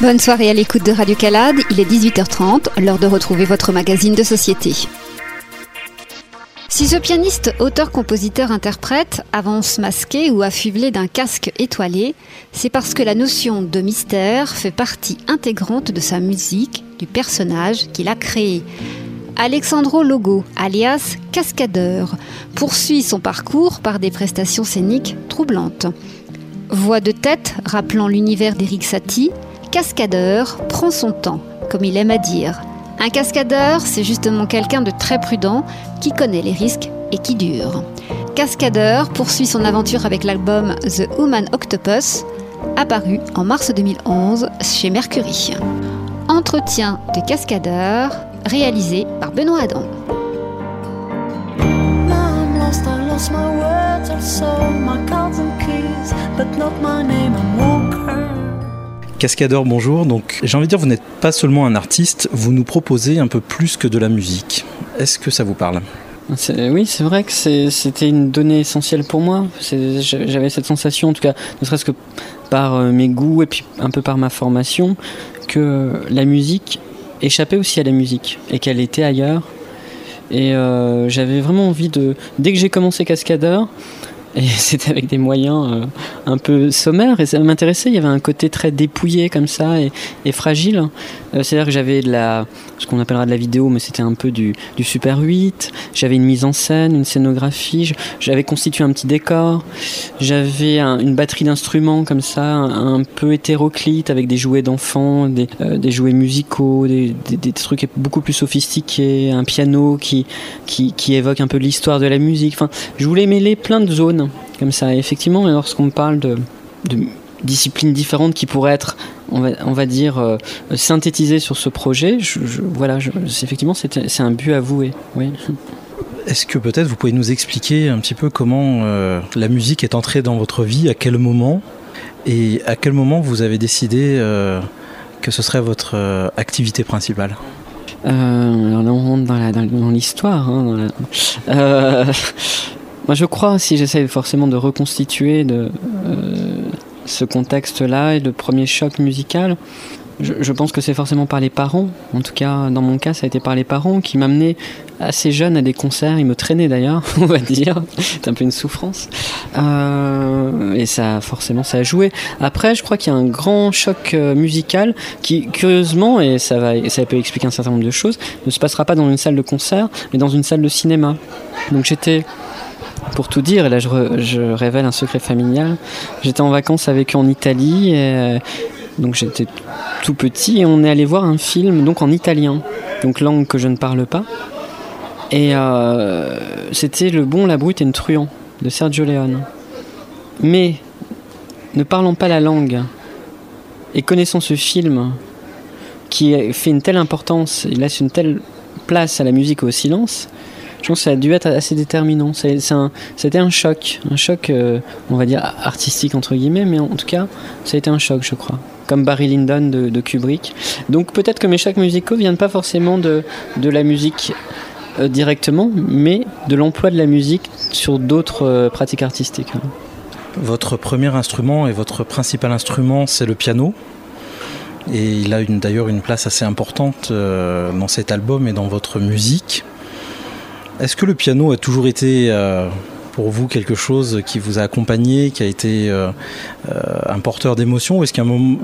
Bonne soirée à l'écoute de Radio Calade, il est 18h30, l'heure de retrouver votre magazine de société. Si ce pianiste, auteur, compositeur, interprète avance masqué ou affublé d'un casque étoilé, c'est parce que la notion de mystère fait partie intégrante de sa musique, du personnage qu'il a créé. Alexandro Logo, alias Cascadeur, poursuit son parcours par des prestations scéniques troublantes. Voix de tête rappelant l'univers d'Eric Satie, cascadeur prend son temps, comme il aime à dire. Un cascadeur, c'est justement quelqu'un de très prudent qui connaît les risques et qui dure. Cascadeur poursuit son aventure avec l'album The Human Octopus, apparu en mars 2011 chez Mercury. Entretien de cascadeur réalisé par Benoît Adam. Cascadeur, bonjour. Donc, j'ai envie de dire, vous n'êtes pas seulement un artiste, vous nous proposez un peu plus que de la musique. Est-ce que ça vous parle? Oui, c'est vrai que c'était une donnée essentielle pour moi. J'avais cette sensation, en tout cas, ne serait-ce que par euh, mes goûts et puis un peu par ma formation, que la musique échappait aussi à la musique et qu'elle était ailleurs. Et euh, j'avais vraiment envie de. Dès que j'ai commencé Cascadeur, et c'était avec des moyens euh, un peu sommaires. Et ça m'intéressait. Il y avait un côté très dépouillé comme ça et, fragile. Euh, c'est à dire que j'avais de la ce qu'on appellera de la vidéo mais c'était un peu du, du super 8 j'avais une mise en scène une scénographie. J'avais constitué un petit décor. J'avais une batterie d'instruments comme ça un, peu hétéroclite avec des jouets d'enfants des, euh, des, jouets musicaux des, des, des, trucs beaucoup plus sophistiqués un piano qui, qui, qui évoque un peu l'histoire de la musique. Enfin je voulais mêler plein de zones comme ça. effectivement, lorsqu'on parle de, disciplines différentes qui pourraient être, on va, on va dire, euh, synthétisées sur ce projet, je, voilà, effectivement, c'est un but avoué. Oui. Est-ce que peut-être vous pouvez nous expliquer un petit peu comment euh, la musique est entrée dans votre vie, à quel moment, et à quel moment vous avez décidé euh, que ce serait votre activité principale? Alors là, on rentre dans l'histoire. Hein, moi, je crois, si j'essaie forcément de reconstituer de, euh, ce contexte-là et le premier choc musical, je, pense que c'est forcément par les parents. En tout cas, dans mon cas, ça a été par les parents qui m'amenaient assez jeune à des concerts. Ils me traînaient d'ailleurs, on va dire. C'est un peu une souffrance. Euh, et ça, forcément, ça a joué. Après, je crois qu'il y a un grand choc euh, musical qui, curieusement, et ça, va, ça peut expliquer un certain nombre de choses, ne se passera pas dans une salle de concert, mais dans une salle de cinéma. Donc j'étais pour tout dire, et là je, révèle un secret familial, j'étais en vacances avec eux en Italie, et, donc j'étais tout petit, et on est allé voir un film donc en italien, donc langue que je ne parle pas. Et euh, c'était Le Bon, la Brute et le Truand de Sergio Leone. Mais, ne parlant pas la langue, et connaissant ce film, qui fait une telle importance, il laisse une telle place à la musique et au silence, je pense que ça a dû être assez déterminant. C'était un, choc, un choc, euh, on va dire artistique entre guillemets, mais en tout cas, ça a été un choc, je crois. Comme Barry Lyndon de, Kubrick. Donc peut-être que mes chocs musicaux viennent pas forcément de, de la musique euh, directement, mais de l'emploi de la musique sur d'autres euh, pratiques artistiques. Votre premier instrument et votre principal instrument, c'est le piano. Et il a d'ailleurs une place assez importante dans cet album et dans votre musique. Est-ce que le piano a toujours été euh, pour vous quelque chose qui vous a accompagné, qui a été euh, euh, un porteur d'émotion Est-ce qu'un moment,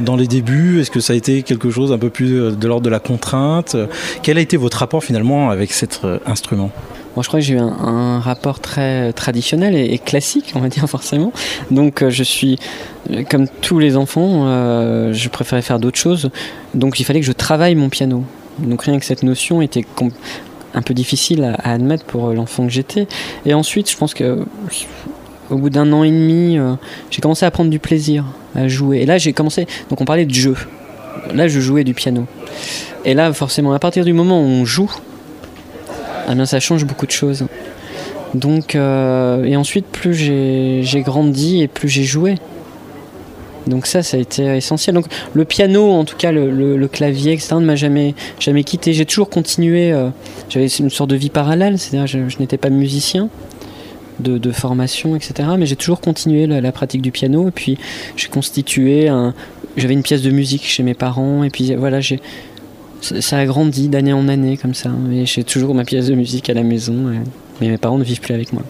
dans les débuts, est-ce que ça a été quelque chose un peu plus de l'ordre de la contrainte? Quel a été votre rapport finalement avec cet instrument? Moi, je crois que j'ai eu un, rapport très traditionnel et, classique, on va dire forcément. Donc, je suis, comme tous les enfants, je préférais faire d'autres choses. Donc, il fallait que je travaille mon piano. Donc rien que cette notion était un peu difficile à, admettre pour euh, l'enfant que j'étais. Et ensuite, je pense que au bout d'un an et demi, euh, j'ai commencé à prendre du plaisir à jouer. Et là, j'ai commencé. Donc, on parlait de jeu. Là, je jouais du piano. Et là, forcément, à partir du moment où on joue, eh ça change beaucoup de choses. Donc, euh, et ensuite, plus j'ai grandi et plus j'ai joué. Donc ça, ça a été essentiel. Donc le piano, en tout cas le, clavier, etc., ne m'a jamais, jamais quitté. J'ai toujours continué. Euh, j'avais une sorte de vie parallèle, c'est-à-dire je, je n'étais pas musicien, de, formation, etc. Mais j'ai toujours continué la, pratique du piano. Et puis j'ai constitué. J'avais une pièce de musique chez mes parents. Et puis voilà, j'ai. Ça a grandi d'année en année comme ça. Et j'ai toujours ma pièce de musique à la maison. Mais mes parents ne vivent plus avec moi.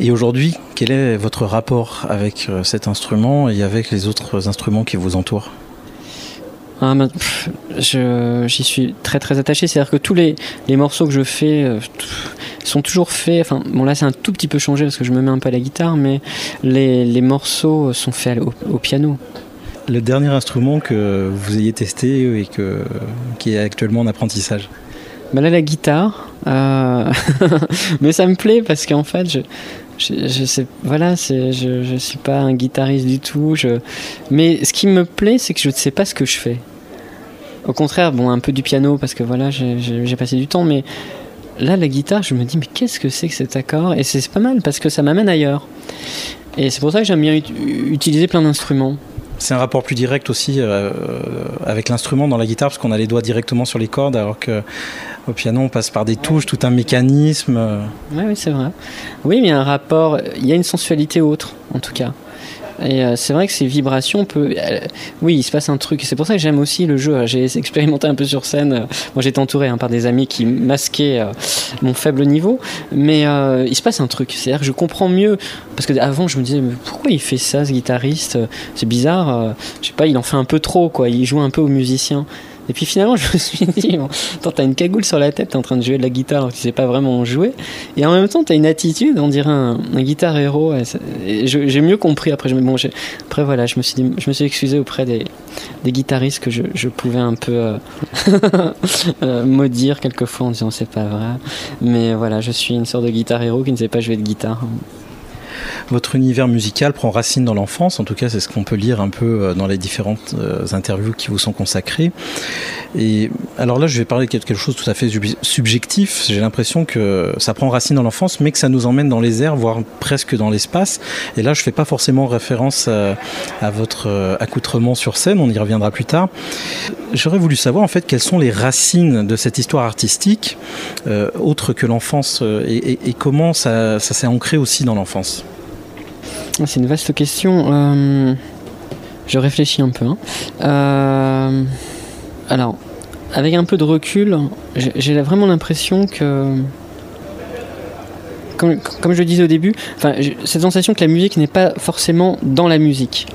Et aujourd'hui, quel est votre rapport avec euh, cet instrument et avec les autres instruments qui vous entourent? Ah, J'y suis très très attaché. C'est-à-dire que tous les, les, morceaux que je fais euh, sont toujours faits. Enfin, bon, là c'est un tout petit peu changé parce que je me mets un peu à la guitare, mais les, les morceaux sont faits au, piano. Le dernier instrument que vous ayez testé et que, qui est actuellement en apprentissage? Bah Là, la guitare. Euh, mais ça me plaît parce qu'en fait, je, je, sais, voilà, je, je suis pas un guitariste du tout. Je, mais ce qui me plaît, c'est que je ne sais pas ce que je fais. Au contraire, bon, un peu du piano parce que voilà, j'ai passé du temps, mais là, la guitare, je me dis, mais qu'est-ce que c'est que cet accord? Et c'est pas mal parce que ça m'amène ailleurs. Et c'est pour ça que j'aime bien utiliser plein d'instruments. C'est un rapport plus direct aussi euh, avec l'instrument dans la guitare parce qu'on a les doigts directement sur les cordes alors que au piano on passe par des touches, tout un mécanisme. Oui, oui c'est vrai. Oui, mais il y a un rapport, il y a une sensualité autre en tout cas. Et euh, c'est vrai que ces vibrations peut, euh, oui, il se passe un truc. C'est pour ça que j'aime aussi le jeu. J'ai expérimenté un peu sur scène. Moi, j'étais entouré hein, par des amis qui masquaient euh, mon faible niveau, mais il se passe un truc. C'est-à-dire que je comprends mieux parce que avant, je me disais mais pourquoi il fait ça, ce guitariste? C'est bizarre. je sais pas, il en fait un peu trop, quoi. Il joue un peu aux musiciens. Et puis finalement, je me suis dit, bon, t'as une cagoule sur la tête, t'es en train de jouer de la guitare alors que tu sais pas vraiment jouer. Et en même temps, t'as une attitude, on dirait un, guitar héros. j'ai mieux compris après. Je, bon, après, voilà, je me suis, dit, je me suis excusé auprès des, guitaristes que je, pouvais un peu euh, euh, maudire quelquefois en disant c'est pas vrai. Mais voilà, je suis une sorte de guitar héros qui ne sait pas jouer de guitare. Votre univers musical prend racine dans l'enfance, en tout cas c'est ce qu'on peut lire un peu euh, dans les différentes euh, interviews qui vous sont consacrées. Et alors là je vais parler de quelque chose tout à fait subjectif, j'ai l'impression que ça prend racine dans l'enfance mais que ça nous emmène dans les airs, voire presque dans l'espace. Et là je ne fais pas forcément référence à, votre euh, accoutrement sur scène, on y reviendra plus tard. J'aurais voulu savoir en fait quelles sont les racines de cette histoire artistique, autre que l'enfance, et, comment ça s'est ancré aussi dans l'enfance? C'est une vaste question. Euh, je réfléchis un peu. Hein. Euh, alors, avec un peu de recul, j'ai vraiment l'impression que, comme, je le disais au début, cette sensation que la musique n'est pas forcément dans la musique.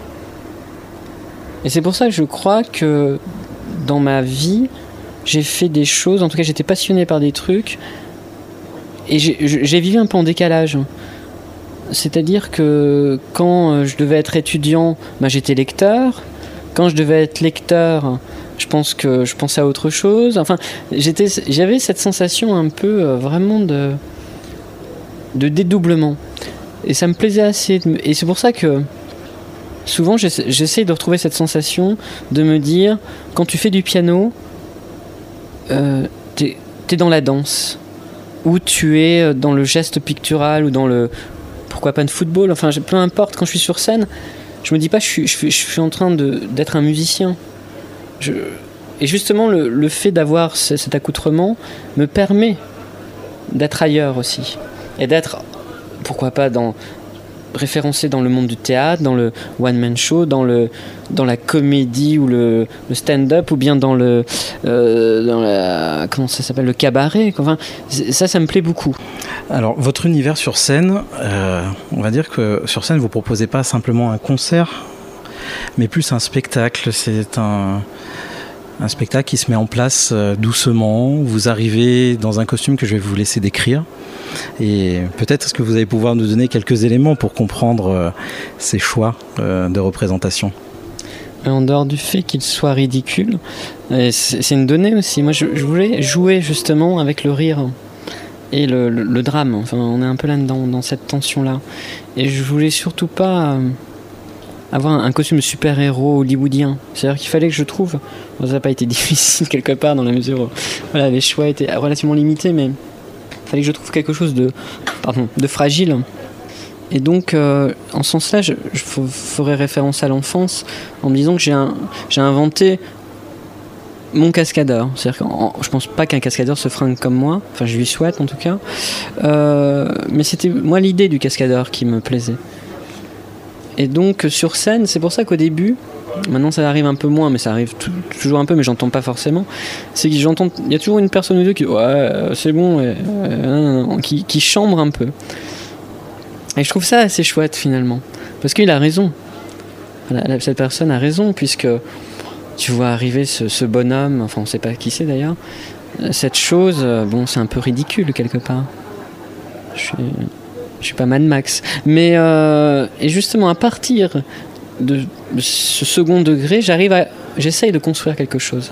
Et c'est pour ça que je crois que dans ma vie, j'ai fait des choses, en tout cas j'étais passionné par des trucs, et j'ai vécu un peu en décalage. C'est-à-dire que quand euh, je devais être étudiant, bah, j'étais lecteur. Quand je devais être lecteur, je pense que je pensais à autre chose. Enfin, j'avais cette sensation un peu euh, vraiment de, dédoublement. Et ça me plaisait assez. Et c'est pour ça que souvent j'essaie de retrouver cette sensation de me dire, quand tu fais du piano, euh, tu es dans la danse ou tu es dans le geste pictural ou dans le pourquoi pas de football, enfin peu importe, quand je suis sur scène, je me dis pas je suis, je suis, en train d'être un musicien. et justement, le, fait d'avoir cet accoutrement me permet d'être ailleurs aussi. Et d'être, pourquoi pas, dans, référencé dans le monde du théâtre, dans le one-man show, dans, la comédie ou le, stand-up, ou bien dans le, euh, comment ça s'appelle, le cabaret. Enfin, ça, ça me plaît beaucoup. Alors, votre univers sur scène, euh, on va dire que sur scène, vous proposez pas simplement un concert, mais plus un spectacle. C'est un spectacle qui se met en place euh, doucement. Vous arrivez dans un costume que je vais vous laisser décrire. Et peut-être est-ce que vous allez pouvoir nous donner quelques éléments pour comprendre euh, ces choix de représentation en dehors du fait qu'il soit ridicule, c'est une donnée aussi. Moi, je, voulais jouer justement avec le rire et le, drame. Enfin, on est un peu là-dedans, dans cette tension-là. Et je voulais surtout pas avoir un costume super-héros hollywoodien. C'est-à-dire qu'il fallait que je trouve. ça n'a pas été difficile quelque part dans la mesure où voilà, les choix étaient relativement limités, mais il fallait que je trouve quelque chose de, pardon, de fragile. Et donc, euh, en ce sens-là, je, ferai référence à l'enfance en me disant que j'ai inventé mon cascadeur. C'est-à-dire que je pense pas qu'un cascadeur se fringue comme moi. Enfin, je lui souhaite en tout cas. Euh, mais c'était moi l'idée du cascadeur qui me plaisait. Et donc sur scène, c'est pour ça qu'au début, maintenant ça arrive un peu moins, mais ça arrive toujours un peu, mais j'entends pas forcément. C'est que j'entends, il y a toujours une personne ou deux qui, ouais, c'est bon, qui, qui chambre un peu. Et je trouve ça assez chouette finalement, parce qu'il a raison. Cette personne a raison, puisque tu vois arriver ce, bonhomme, enfin on sait pas qui c'est d'ailleurs, cette chose, euh, bon c'est un peu ridicule quelque part. Je suis, je suis pas Mad Max. Mais euh, et justement à partir de ce second degré, j'arrive à, j'essaye de construire quelque chose.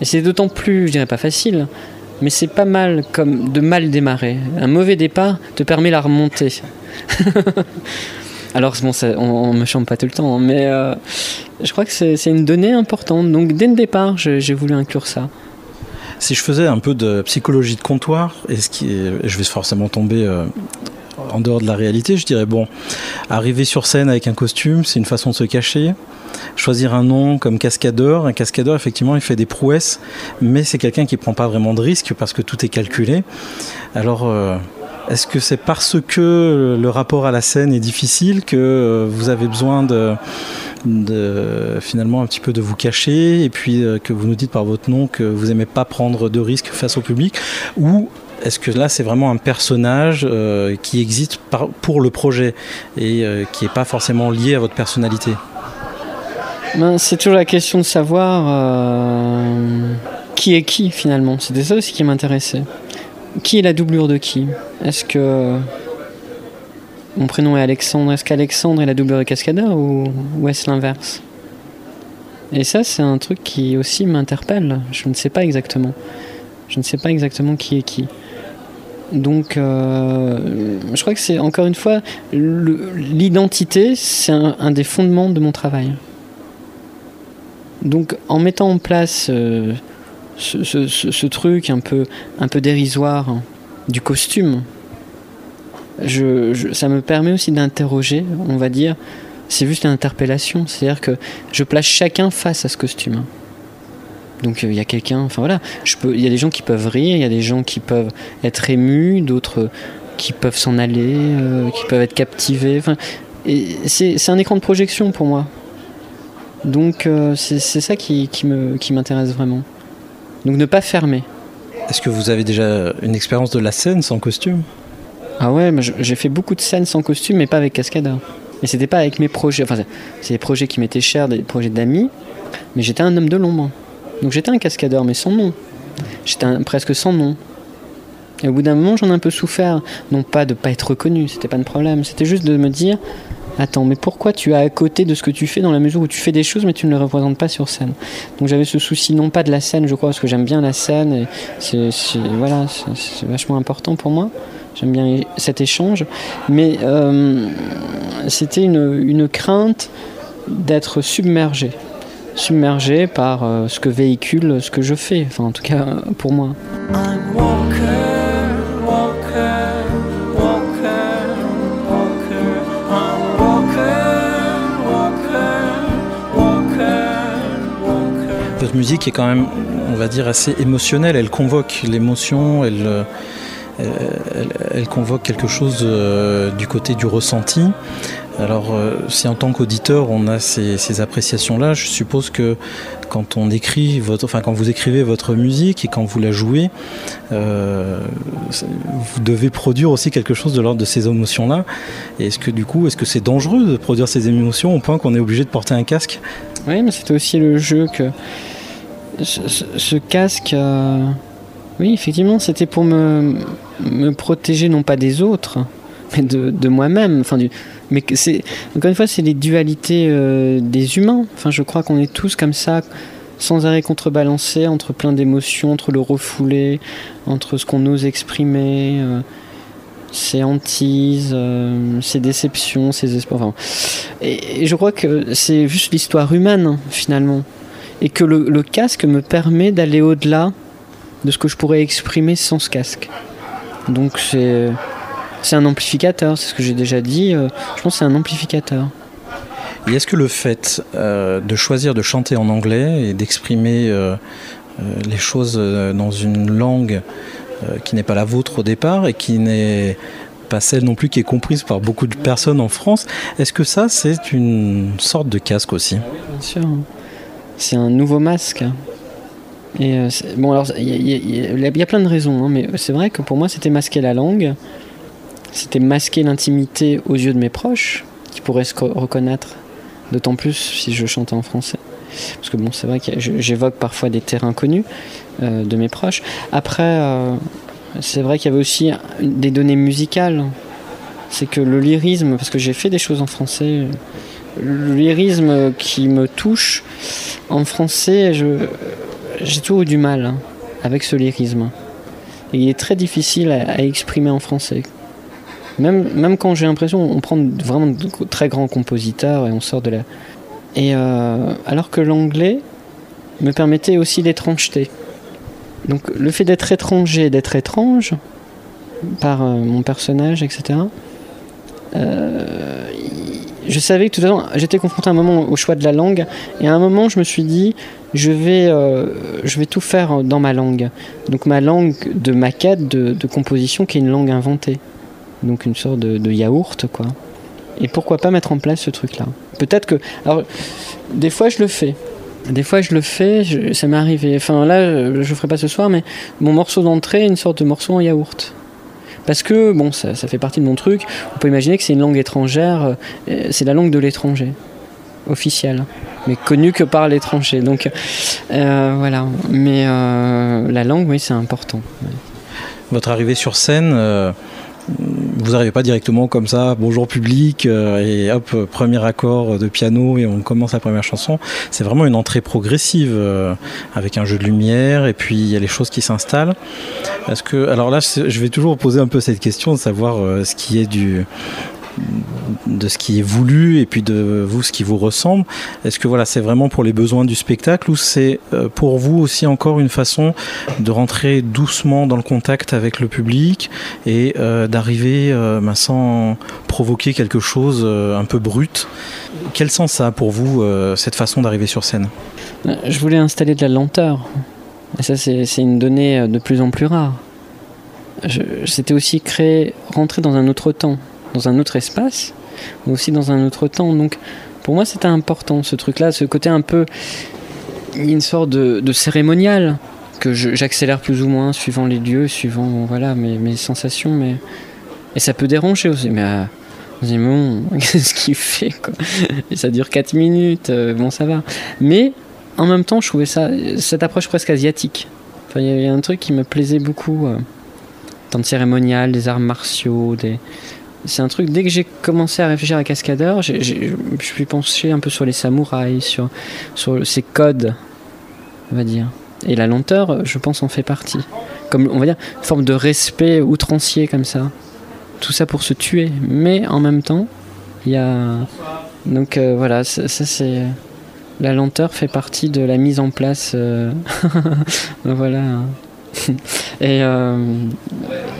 Et c'est d'autant plus, je dirais pas facile, mais c'est pas mal comme de mal démarrer. Un mauvais départ te permet la remontée. Alors bon, on, ne me chante pas tout le temps, hein, mais euh, je crois que c'est une donnée importante. Donc dès le départ, j'ai voulu inclure ça. Si je faisais un peu de psychologie de comptoir, et ce je vais forcément tomber euh, en dehors de la réalité, je dirais bon, arriver sur scène avec un costume, c'est une façon de se cacher. Choisir un nom comme cascadeur, un cascadeur effectivement il fait des prouesses, mais c'est quelqu'un qui prend pas vraiment de risques parce que tout est calculé. Alors euh, est-ce que c'est parce que le rapport à la scène est difficile que euh, vous avez besoin de, finalement un petit peu de vous cacher et puis euh, que vous nous dites par votre nom que vous n'aimez pas prendre de risques face au public? Ou est-ce que là c'est vraiment un personnage euh, qui existe pour le projet et qui n'est pas forcément lié à votre personnalité? Ben, C'est toujours la question de savoir qui est qui finalement. C'était ça aussi qui m'intéressait. Qui est la doublure de qui? Est-ce que mon prénom est Alexandre? Est-ce qu'Alexandre est la doublure de Cascadeur ou, est-ce l'inverse? Et ça, c'est un truc qui aussi m'interpelle. Je ne sais pas exactement. Je ne sais pas exactement qui est qui. Donc, euh, je crois que c'est encore une fois l'identité, c'est un, des fondements de mon travail. Donc, en mettant en place euh, ce, truc un peu, un peu dérisoire du costume, je, ça me permet aussi d'interroger, on va dire, c'est juste une interpellation, c'est-à-dire que je place chacun face à ce costume. Donc euh, il y a quelqu'un, enfin voilà, il y a des gens qui peuvent rire, il y a des gens qui peuvent être émus, d'autres qui peuvent s'en aller, euh, qui peuvent être captivés. C'est un écran de projection pour moi. Donc euh, c'est ça qui, qui m'intéresse qui vraiment. Donc ne pas fermer. Est-ce que vous avez déjà une expérience de la scène sans costume? Ah ouais, j'ai fait beaucoup de scènes sans costume, mais pas avec cascadeur. Et c'était pas avec mes projets. Enfin, c'est des projets qui m'étaient chers, des projets d'amis. Mais j'étais un homme de l'ombre. Donc j'étais un cascadeur, mais sans nom. J'étais presque sans nom. Et au bout d'un moment, j'en ai un peu souffert. Non pas de pas être reconnu, c'était pas un problème. C'était juste de me dire Attends, mais pourquoi tu es à côté de ce que tu fais dans la mesure où tu fais des choses mais tu ne les représentes pas sur scène Donc j'avais ce souci non pas de la scène, je crois, parce que j'aime bien la scène c'est voilà, c'est vachement important pour moi. J'aime bien cet échange, mais euh, c'était une, une, crainte d'être submergé, submergé par euh, ce que véhicule ce que je fais, enfin en tout cas pour moi. Musique est quand même, on va dire, assez émotionnelle. Elle convoque l'émotion, elle, euh, elle, convoque quelque chose euh, du côté du ressenti. Alors, euh, si en tant qu'auditeur on a ces, appréciations-là, je suppose que quand on écrit enfin quand vous écrivez votre musique et quand vous la jouez, vous devez produire aussi quelque chose de l'ordre de ces émotions-là. Et est-ce que du coup, est-ce que c'est dangereux de produire ces émotions au point qu'on est obligé de porter un casque? Oui, mais c'était aussi le jeu que ce, casque, euh, oui, effectivement, c'était pour me, me, protéger non pas des autres, mais de, moi-même. Enfin, mais c'est encore une fois, c'est les dualités euh, des humains. Enfin, je crois qu'on est tous comme ça, sans arrêt contrebalancés entre plein d'émotions, entre le refoulé, entre ce qu'on ose exprimer. Euh, ses hantises, ses déceptions, ses espoirs. et, je crois que c'est juste l'histoire humaine, finalement et que le, casque me permet d'aller au-delà de ce que je pourrais exprimer sans ce casque. Donc c'est c'est un amplificateur, c'est ce que j'ai déjà dit. Euh, je pense que c'est un amplificateur. Et est-ce que le fait de choisir de chanter en anglais et d'exprimer les choses dans une langue qui n'est pas la vôtre au départ et qui n'est pas celle non plus qui est comprise par beaucoup de personnes en France. Est-ce que ça, c'est une sorte de casque aussi? Bien sûr. C'est un nouveau masque. Et euh, bon, alors, il y, a plein de raisons, hein, mais c'est vrai que pour moi, c'était masquer la langue, c'était masquer l'intimité aux yeux de mes proches, qui pourraient se reconnaître, d'autant plus si je chantais en français. Parce que bon, c'est vrai que j'évoque parfois des terrains connus euh, de mes proches. Après, euh, c'est vrai qu'il y avait aussi des données musicales. C'est que le lyrisme, parce que j'ai fait des choses en français, le lyrisme qui me touche en français, j'ai toujours eu du mal hein, avec ce lyrisme. il est très difficile à, exprimer en français. Même, même quand j'ai l'impression, on prend vraiment de très grands compositeurs et on sort de la. Et euh, alors que l'anglais me permettait aussi d'étrangeté. Donc le fait d'être étranger, d'être étrange par euh, mon personnage, etc. Euh, je savais que tout à l'heure, j'étais confronté à un moment au choix de la langue, et à un moment, je me suis dit, je vais, euh, je vais tout faire dans ma langue. Donc ma langue de maquette, de, composition, qui est une langue inventée. Donc une sorte de, de yaourt, quoi. Et pourquoi pas mettre en place ce truc-là? Peut-être que... Alors, des fois, je le fais. Des fois, je le fais, ça m'est arrivé. Enfin, là, je ne ferai pas ce soir, mais mon morceau d'entrée est une sorte de morceau en yaourt. Parce que, bon, ça, fait partie de mon truc. On peut imaginer que c'est une langue étrangère, euh, c'est la langue de l'étranger, officielle, mais connue que par l'étranger. Donc, euh, voilà. Mais euh, la langue, oui, c'est important. Votre arrivée sur scène vous n'arrivez pas directement comme ça, bonjour public, euh, et hop, premier accord de piano et on commence la première chanson. C'est vraiment une entrée progressive euh, avec un jeu de lumière et puis il y a les choses qui s'installent. Alors là, je vais toujours poser un peu cette question de savoir euh, ce qui est du de ce qui est voulu et puis de vous ce qui vous ressemble. Est-ce que voilà, c'est vraiment pour les besoins du spectacle ou c'est euh, pour vous aussi encore une façon de rentrer doucement dans le contact avec le public et euh, d'arriver euh, ben, sans provoquer quelque chose un peu brut? Quel sens ça a pour vous cette façon d'arriver sur scène? Je voulais installer de la lenteur. Et ça, c'est une donnée de plus en plus rare. C'était aussi créer, rentrer dans un autre temps dans un autre espace, mais aussi dans un autre temps. Donc pour moi c'était important ce truc-là, ce côté un peu, une sorte de, cérémonial que j'accélère plus ou moins suivant les lieux, suivant voilà mes, sensations, mais et ça peut déranger aussi. Mais euh, bon, qu'est-ce qu'il fait Et ça dure 4 minutes, euh, bon ça va. Mais en même temps, je trouvais ça, cette approche presque asiatique. Il y a un truc qui me plaisait beaucoup. Euh, dans cérémonial, des arts martiaux, des, c'est un truc, dès que j'ai commencé à réfléchir à Cascadeur, je suis penché un peu sur les samouraïs, sur, sur ces codes, on va dire. Et la lenteur, je pense, en fait partie. Comme, on va dire, forme de respect outrancier comme ça. Tout ça pour se tuer. Mais en même temps, il y a. Donc euh, voilà, ça, c'est. La lenteur fait partie de la mise en place. Euh, voilà. Et euh,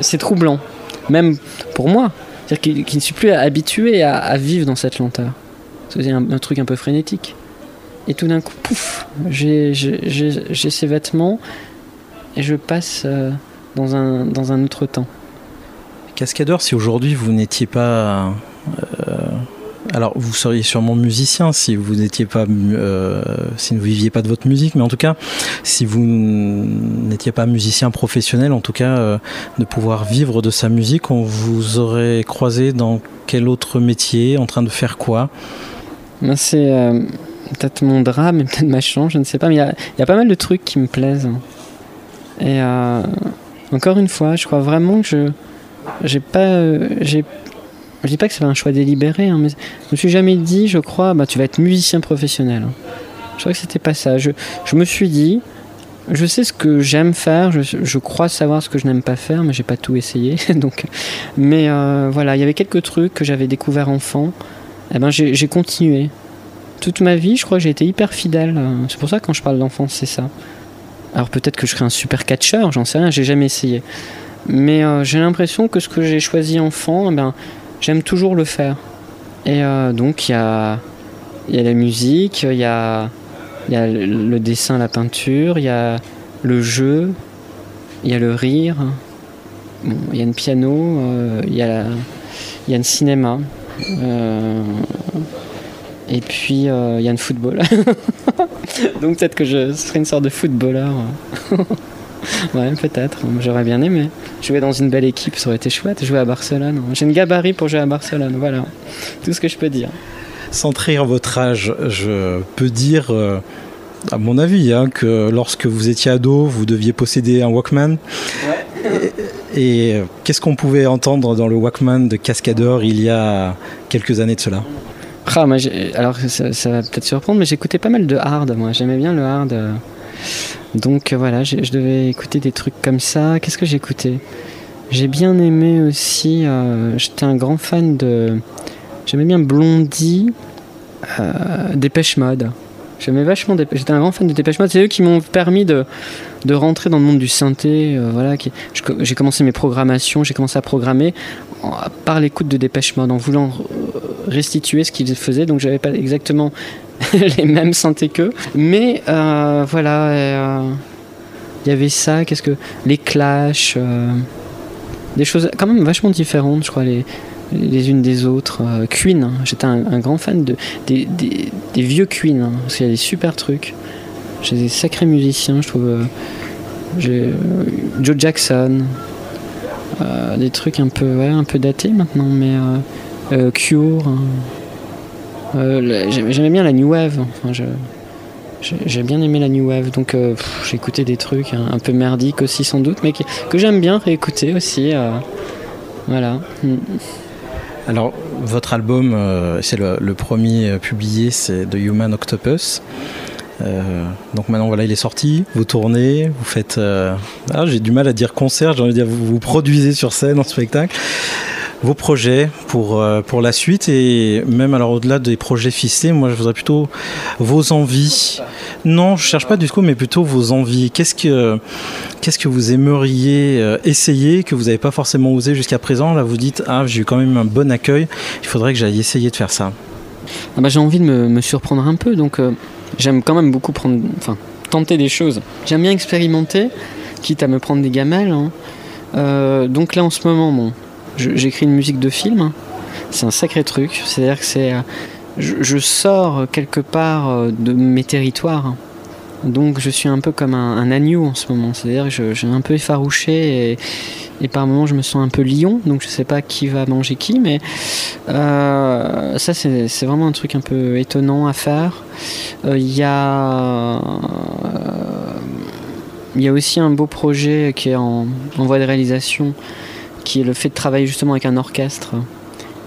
c'est troublant. Même pour moi, c'est-à-dire qu'il ne suis plus habitué à, vivre dans cette lenteur. C'est un, truc un peu frénétique. Et tout d'un coup, pouf, j'ai ces vêtements et je passe euh, dans, un, dans un autre temps. Cascadeur, si aujourd'hui vous n'étiez pas euh, alors, vous seriez sûrement musicien si vous n'étiez pas, euh, si ne viviez pas de votre musique, mais en tout cas, si vous n'étiez pas musicien professionnel, en tout cas, euh, de pouvoir vivre de sa musique, on vous aurait croisé dans quel autre métier, en train de faire quoi? Ben, C'est euh, peut-être mon drame peut-être ma chance, je ne sais pas, mais il y, a pas mal de trucs qui me plaisent. Et encore une fois, je crois vraiment que je j'ai pas j'ai je dis pas que c'est un choix délibéré, hein, mais je me suis jamais dit, je crois, bah, tu vas être musicien professionnel. Je crois que c'était pas ça. Je, me suis dit, je sais ce que j'aime faire, je, crois savoir ce que je n'aime pas faire, mais j'ai pas tout essayé. donc, mais euh, voilà, il y avait quelques trucs que j'avais découvert enfant. Eh ben, j'ai continué. Toute ma vie, je crois j'ai été hyper fidèle. C'est pour ça que quand je parle d'enfance, c'est ça. Alors peut-être que je serai un super catcheur, j'en sais rien, j'ai jamais essayé. Mais euh, j'ai l'impression que ce que j'ai choisi enfant, eh ben, j'aime toujours le faire. Et euh, donc il y a, il y a la musique, il y a, y a le dessin, la peinture, il y a le jeu, il y a le rire, il y a un piano, il, y a, y cinéma. et puis il y a un football. Donc peut-être que je serais une sorte de footballeur. ouais, peut-être. J'aurais bien aimé. Jouer dans une belle équipe, ça aurait été chouette. Jouer à Barcelone. J'ai une gabarit pour jouer à Barcelone. Voilà. Tout ce que je peux dire. Sans trahir votre âge, je peux dire, euh, à mon avis, hein, que lorsque vous étiez ado, vous deviez posséder un Walkman. Ouais. Et, euh, qu'est-ce qu'on pouvait entendre dans le Walkman de Cascadeur il y a quelques années de cela? Ah, alors ça, va peut-être surprendre, mais j'écoutais pas mal de hard, moi. J'aimais bien le hard. Euh. Donc voilà, je devais écouter des trucs comme ça. Qu'est-ce que j'écoutais J'ai bien aimé aussi. J'étais un grand fan de J'aimais bien Blondie, euh, Dépêche Mode. J'aimais vachement J'étais un grand fan de Dépêche Mode. C'est eux qui m'ont permis de, de rentrer dans le monde du synthé. Euh, voilà, j'ai commencé mes programmations, j'ai commencé à programmer par l'écoute de Dépêche Mode, en voulant restituer ce qu'ils faisaient. Donc j'avais pas exactement les mêmes synthés qu'eux. Mais euh, voilà, euh, il y avait ça. Qu'est-ce que. Les Clash. des choses quand même vachement différentes, je crois. Les, les unes des autres. Euh, Queen, hein. j'étais un, grand fan de, des, vieux Queen, hein, parce qu'il y a des super trucs. J'ai des sacrés musiciens, je trouve. Euh, j'ai euh, Joe Jackson, des trucs un peu, ouais, un peu datés maintenant, mais Cure. Hein. J'aimais bien la New Wave. Enfin, j'ai bien aimé la New Wave, donc j'ai écouté des trucs un, peu merdiques aussi sans doute, mais que j'aime bien réécouter aussi. voilà. Mm. Alors, votre album, euh, c'est le, premier euh, publié, c'est The Human Octopus. Euh, donc maintenant voilà il est sorti, vous tournez, vous faites, ah, j'ai du mal à dire concert, j'ai envie de dire vous, vous produisez sur scène en spectacle vos projets pour, euh, pour la suite et même alors au-delà des projets fixés, moi je voudrais plutôt vos envies. Non, je cherche pas du coup, mais plutôt vos envies. Qu'est-ce que, que vous aimeriez euh, essayer que vous n'avez pas forcément osé jusqu'à présent? Là, vous dites ah j'ai eu quand même un bon accueil, il faudrait que j'aille essayer de faire ça. Ah bah, j'ai envie de me, surprendre un peu, donc euh, j'aime quand même beaucoup prendre, enfin tenter des choses. J'aime bien expérimenter, quitte à me prendre des gamelles. Hein. donc là en ce moment, bon, j'écris une musique de film. C'est un sacré truc. C'est-à-dire que c'est, euh, je, sors quelque part euh, de mes territoires. Donc je suis un peu comme un, agneau en ce moment. C'est-à-dire que j'ai un peu effarouché et, par moments je me sens un peu lion. Donc je sais pas qui va manger qui, mais euh, ça c'est vraiment un truc un peu étonnant à faire. Il y a il y a aussi un beau projet qui est en voie de réalisation qui est le fait de travailler justement avec un orchestre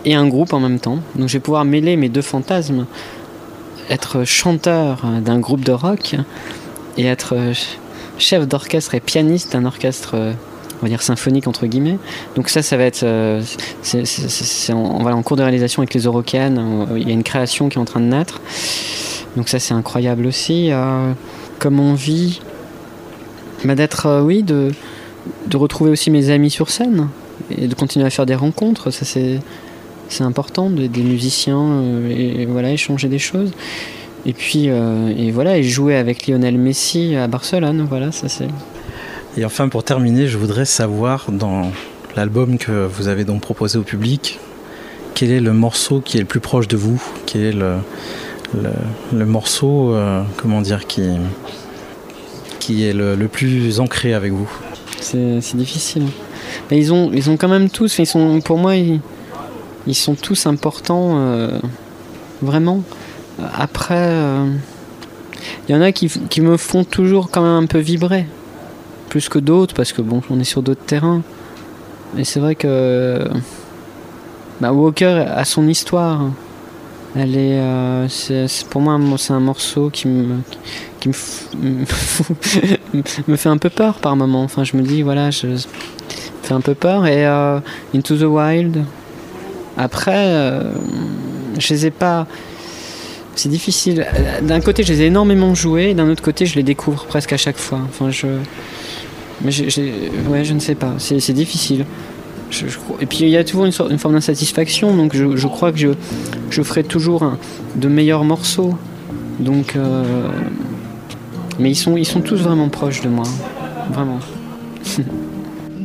et un groupe en même temps. Donc je vais pouvoir mêler mes deux fantasmes, être chanteur d'un groupe de rock et être chef d'orchestre et pianiste d'un orchestre on va dire symphonique entre guillemets. Donc ça, ça va être, euh, c'est, en, voilà, en cours de réalisation avec les Eurocaines. Il y a une création qui est en train de naître. Donc ça, c'est incroyable aussi. Euh, comme on vit, bah, d'être, euh, oui, de retrouver aussi mes amis sur scène et de continuer à faire des rencontres. Ça, c'est, c'est important, des, musiciens, euh, et, voilà, échanger des choses. Et puis, euh, et voilà, et jouer avec Lionel Messi à Barcelone, voilà, ça c'est. Et enfin, pour terminer, je voudrais savoir dans l'album que vous avez donc proposé au public, quel est le morceau qui est le plus proche de vous? Quel est le, le, morceau, euh, comment dire, qui, qui est le, le plus ancré avec vous? C'est difficile. Ils ont, ils ont quand même tous, ils sont, pour moi, ils, sont tous importants, euh, vraiment. Après, euh, il y en a qui, me font toujours quand même un peu vibrer, plus que d'autres, parce que bon, on est sur d'autres terrains. Et c'est vrai que bah, Walker a son histoire. Elle est, euh, pour moi, c'est un morceau qui me, qui me, me fait un peu peur par moment. Enfin, je me dis, voilà, je, fait un peu peur. Et euh, Into the Wild, après, euh, je les ai pas. C'est difficile. D'un côté, je les ai énormément joués, d'un autre côté, je les découvre presque à chaque fois. Enfin, je. Mais ouais, je ne sais pas. C'est difficile. et puis il y a toujours une forme d'insatisfaction, donc je, crois que je, je ferai toujours de meilleurs morceaux. Donc, euh, mais ils sont, ils sont tous vraiment proches de moi, vraiment.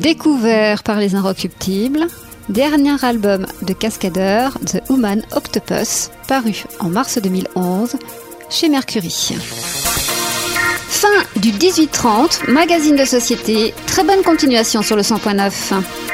Découvert par les Inrecuptibles, dernier album de Cascadeur, The Human Octopus, paru en mars 2011 chez Mercury. Fin du 1830, magazine de société. Très bonne continuation sur le 100.9.